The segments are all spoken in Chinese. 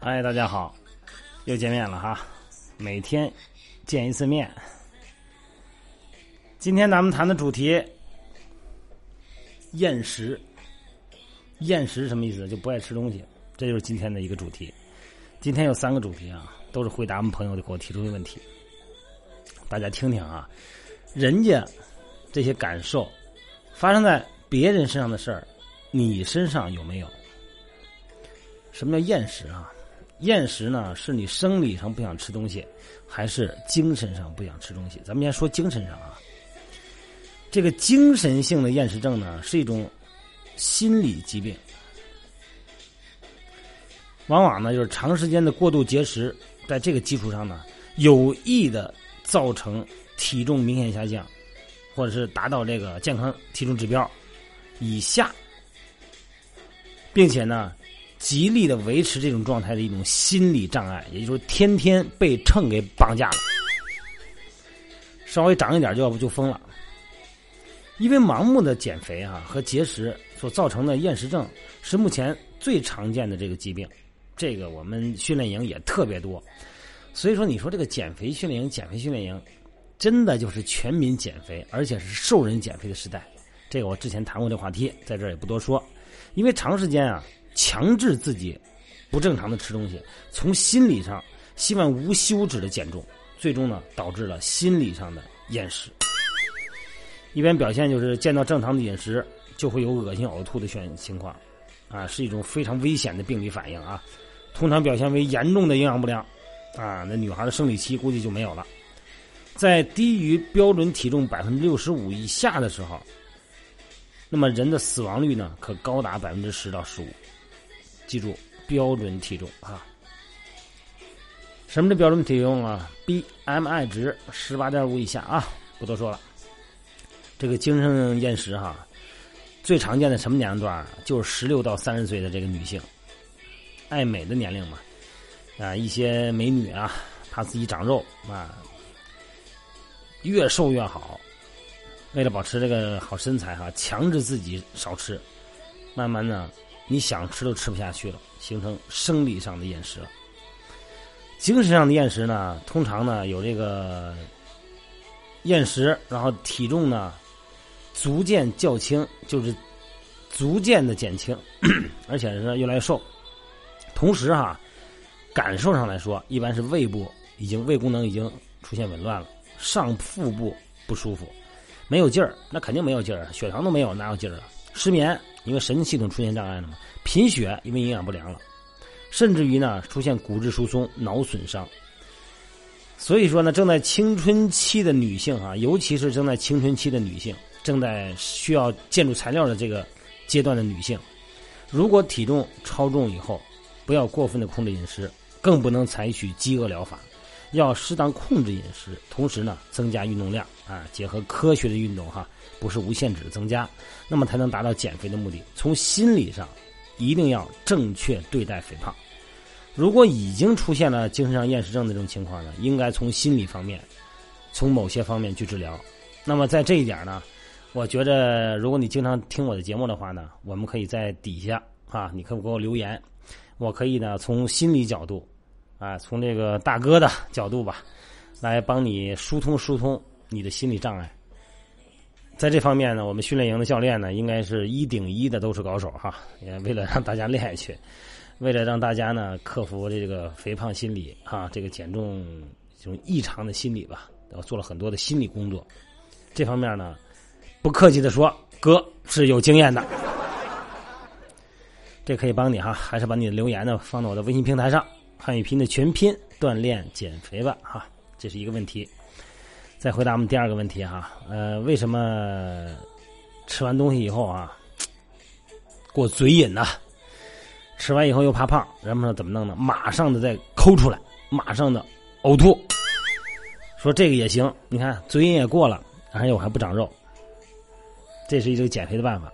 嗨，大家好，又见面了哈，每天见一次面。今天咱们谈的主题，厌食。厌食什么意思？就不爱吃东西，这就是今天的一个主题。今天有三个主题啊，都是回答我们朋友给我提出的问题。大家听听啊，人家这些感受发生在别人身上的事儿，你身上有没有？什么叫厌食啊？厌食呢，是你生理上不想吃东西，还是精神上不想吃东西？咱们先说精神上啊。这个精神性的厌食症呢，是一种心理疾病，往往呢就是长时间的过度节食，在这个基础上呢，有意的造成体重明显下降，或者是达到这个健康体重指标以下，并且呢。极力的维持这种状态的一种心理障碍，也就是说，天天被秤给绑架了，稍微长一点就要不就疯了。因为盲目的减肥啊和节食所造成的厌食症是目前最常见的这个疾病，这个我们训练营也特别多，所以说你说这个减肥训练营、减肥训练营，真的就是全民减肥，而且是瘦人减肥的时代。这个我之前谈过这话题，在这儿也不多说，因为长时间啊。强制自己不正常的吃东西，从心理上希望无休止的减重，最终呢导致了心理上的厌食。一般表现就是见到正常的饮食就会有恶心呕吐的选情况，啊，是一种非常危险的病理反应啊。通常表现为严重的营养不良，啊，那女孩的生理期估计就没有了。在低于标准体重百分之六十五以下的时候，那么人的死亡率呢可高达百分之十到十五。记住标准体重啊！什么是标准体重啊？BMI 值十八点五以下啊！不多说了。这个精神厌食哈，最常见的什么年龄段？就是十六到三十岁的这个女性，爱美的年龄嘛。啊，一些美女啊，怕自己长肉啊，越瘦越好。为了保持这个好身材哈，强制自己少吃，慢慢的。你想吃都吃不下去了，形成生理上的厌食了。精神上的厌食呢，通常呢有这个厌食，然后体重呢逐渐较轻，就是逐渐的减轻，而且是越来越瘦。同时哈，感受上来说，一般是胃部已经胃功能已经出现紊乱了，上腹部不舒服，没有劲儿，那肯定没有劲儿，血糖都没有，哪有劲儿啊？失眠。因为神经系统出现障碍了嘛，贫血因为营养不良了，甚至于呢出现骨质疏松、脑损伤。所以说呢，正在青春期的女性啊，尤其是正在青春期的女性，正在需要建筑材料的这个阶段的女性，如果体重超重以后，不要过分的控制饮食，更不能采取饥饿疗法，要适当控制饮食，同时呢增加运动量啊，结合科学的运动哈。不是无限制的增加，那么才能达到减肥的目的。从心理上，一定要正确对待肥胖。如果已经出现了精神上厌食症的这种情况呢，应该从心理方面，从某些方面去治疗。那么在这一点呢，我觉着如果你经常听我的节目的话呢，我们可以在底下啊，你可以给我留言，我可以呢从心理角度，啊，从这个大哥的角度吧，来帮你疏通疏通你的心理障碍。在这方面呢，我们训练营的教练呢，应该是一顶一的都是高手哈。也为了让大家练下去，为了让大家呢克服这个肥胖心理哈，这个减重这种异常的心理吧，我做了很多的心理工作。这方面呢，不客气的说，哥是有经验的。这可以帮你哈，还是把你的留言呢放到我的微信平台上，汉语拼的全拼锻炼减肥吧哈，这是一个问题。再回答我们第二个问题哈，呃，为什么吃完东西以后啊过嘴瘾呢？吃完以后又怕胖，人们说怎么弄呢？马上的再抠出来，马上的呕吐。说这个也行，你看嘴瘾也过了，而且我还不长肉，这是一个减肥的办法。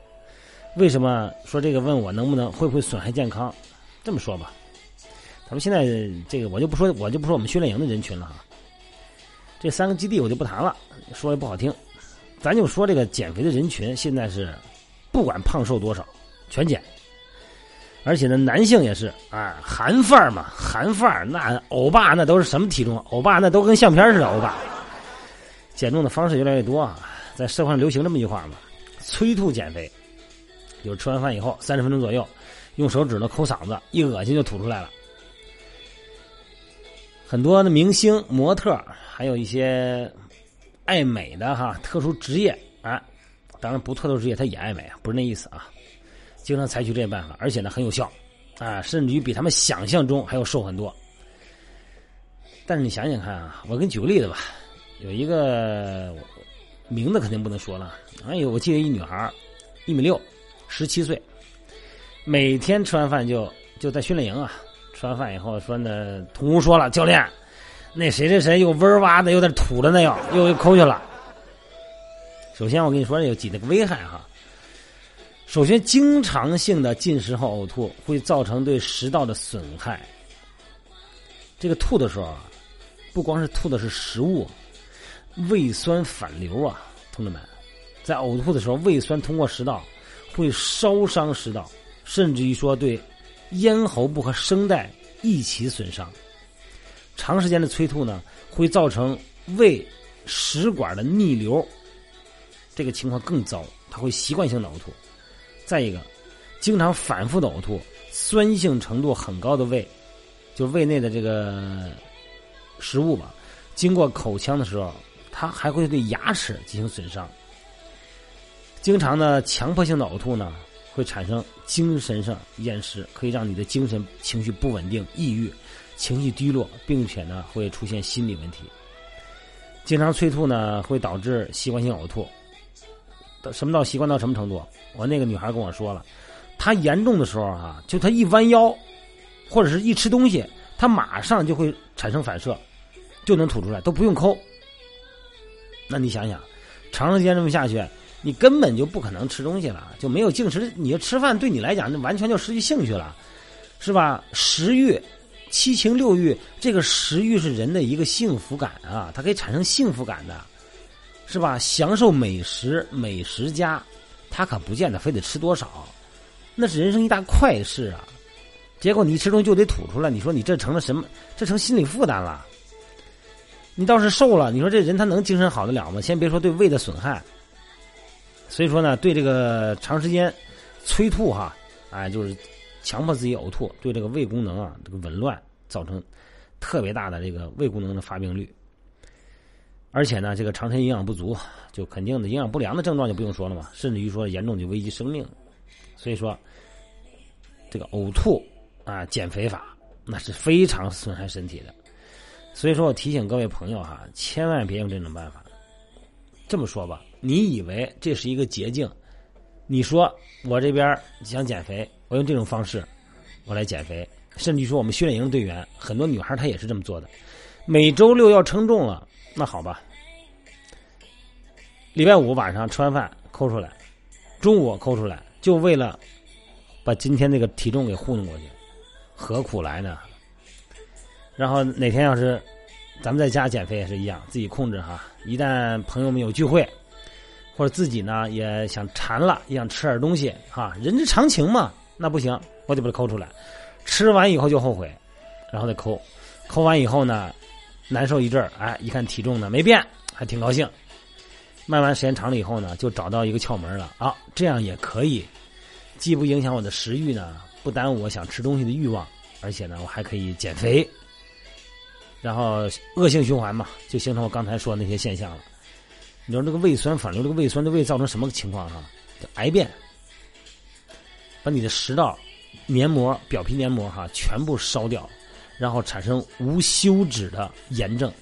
为什么说这个？问我能不能会不会损害健康？这么说吧，咱们现在这个我就不说，我就不说我们训练营的人群了哈。这三个基地我就不谈了，说也不好听，咱就说这个减肥的人群现在是不管胖瘦多少全减，而且呢，男性也是啊，韩范儿嘛，韩范儿那欧巴那都是什么体重？欧巴那都跟相片似的，欧巴。减重的方式越来越多啊，在社会上流行这么一句话嘛，催吐减肥，就是吃完饭以后三十分钟左右，用手指头抠嗓子，一恶心就吐出来了。很多的明星、模特，还有一些爱美的哈特殊职业啊，当然不特殊职业他也爱美啊，不是那意思啊。经常采取这些办法，而且呢很有效啊，甚至于比他们想象中还要瘦很多。但是你想想看啊，我给你举个例子吧。有一个名字肯定不能说了。哎呦，我记得一女孩，一米六，十七岁，每天吃完饭就就在训练营啊。吃完饭以后说呢，同屋说了，教练，那谁谁谁又嗡儿哇的，又在吐了，那又又又抠去了。首先我跟你说有几个危害哈。首先，经常性的进食后呕吐会造成对食道的损害。这个吐的时候，不光是吐的是食物。胃酸反流啊，同志们，在呕吐的时候，胃酸通过食道会烧伤食道，甚至于说对咽喉部和声带一起损伤。长时间的催吐呢，会造成胃食管的逆流，这个情况更糟，它会习惯性的呕吐。再一个，经常反复的呕吐，酸性程度很高的胃，就胃内的这个食物吧，经过口腔的时候。它还会对牙齿进行损伤。经常的强迫性的呕吐呢，会产生精神上厌食，可以让你的精神情绪不稳定、抑郁、情绪低落，并且呢会出现心理问题。经常催吐呢，会导致习惯性呕吐。到什么到习惯到什么程度？我那个女孩跟我说了，她严重的时候啊，就她一弯腰，或者是一吃东西，她马上就会产生反射，就能吐出来，都不用抠。那你想想，长时间这么下去，你根本就不可能吃东西了，就没有进食。你吃饭对你来讲，那完全就失去兴趣了，是吧？食欲、七情六欲，这个食欲是人的一个幸福感啊，它可以产生幸福感的，是吧？享受美食，美食家，他可不见得非得吃多少，那是人生一大快事啊。结果你一吃东西就得吐出来，你说你这成了什么？这成心理负担了。你倒是瘦了，你说这人他能精神好得了吗？先别说对胃的损害，所以说呢，对这个长时间催吐哈，哎，就是强迫自己呕吐，对这个胃功能啊这个紊乱造成特别大的这个胃功能的发病率，而且呢，这个长时间营养不足，就肯定的营养不良的症状就不用说了嘛，甚至于说严重就危及生命，所以说这个呕吐啊减肥法那是非常损害身体的。所以说我提醒各位朋友哈，千万别用这种办法。这么说吧，你以为这是一个捷径？你说我这边想减肥，我用这种方式我来减肥，甚至于说我们训练营的队员很多女孩她也是这么做的。每周六要称重了，那好吧，礼拜五晚上吃完饭抠出来，中午抠出来，就为了把今天那个体重给糊弄过去，何苦来呢？然后哪天要是咱们在家减肥也是一样，自己控制哈。一旦朋友们有聚会，或者自己呢也想馋了，也想吃点东西啊，人之常情嘛。那不行，我得把它抠出来。吃完以后就后悔，然后再抠。抠完以后呢，难受一阵儿，哎，一看体重呢没变，还挺高兴。慢慢时间长了以后呢，就找到一个窍门了啊，这样也可以，既不影响我的食欲呢，不耽误我想吃东西的欲望，而且呢，我还可以减肥。然后恶性循环嘛，就形成我刚才说的那些现象了。你说这个胃酸反流，这个胃酸对胃造成什么情况哈？癌变，把你的食道黏膜、表皮黏膜哈全部烧掉，然后产生无休止的炎症，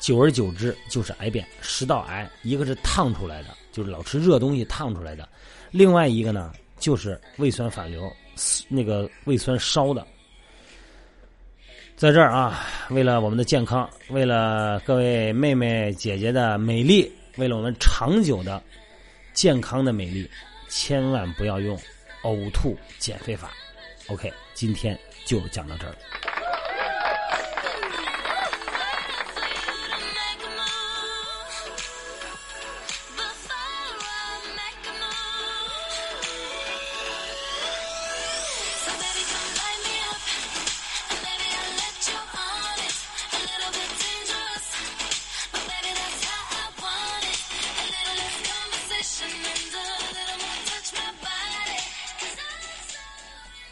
久而久之就是癌变。食道癌一个是烫出来的，就是老吃热东西烫出来的；另外一个呢，就是胃酸反流，那个胃酸烧的。在这儿啊，为了我们的健康，为了各位妹妹姐姐的美丽，为了我们长久的健康的美丽，千万不要用呕吐减肥法。OK，今天就讲到这儿。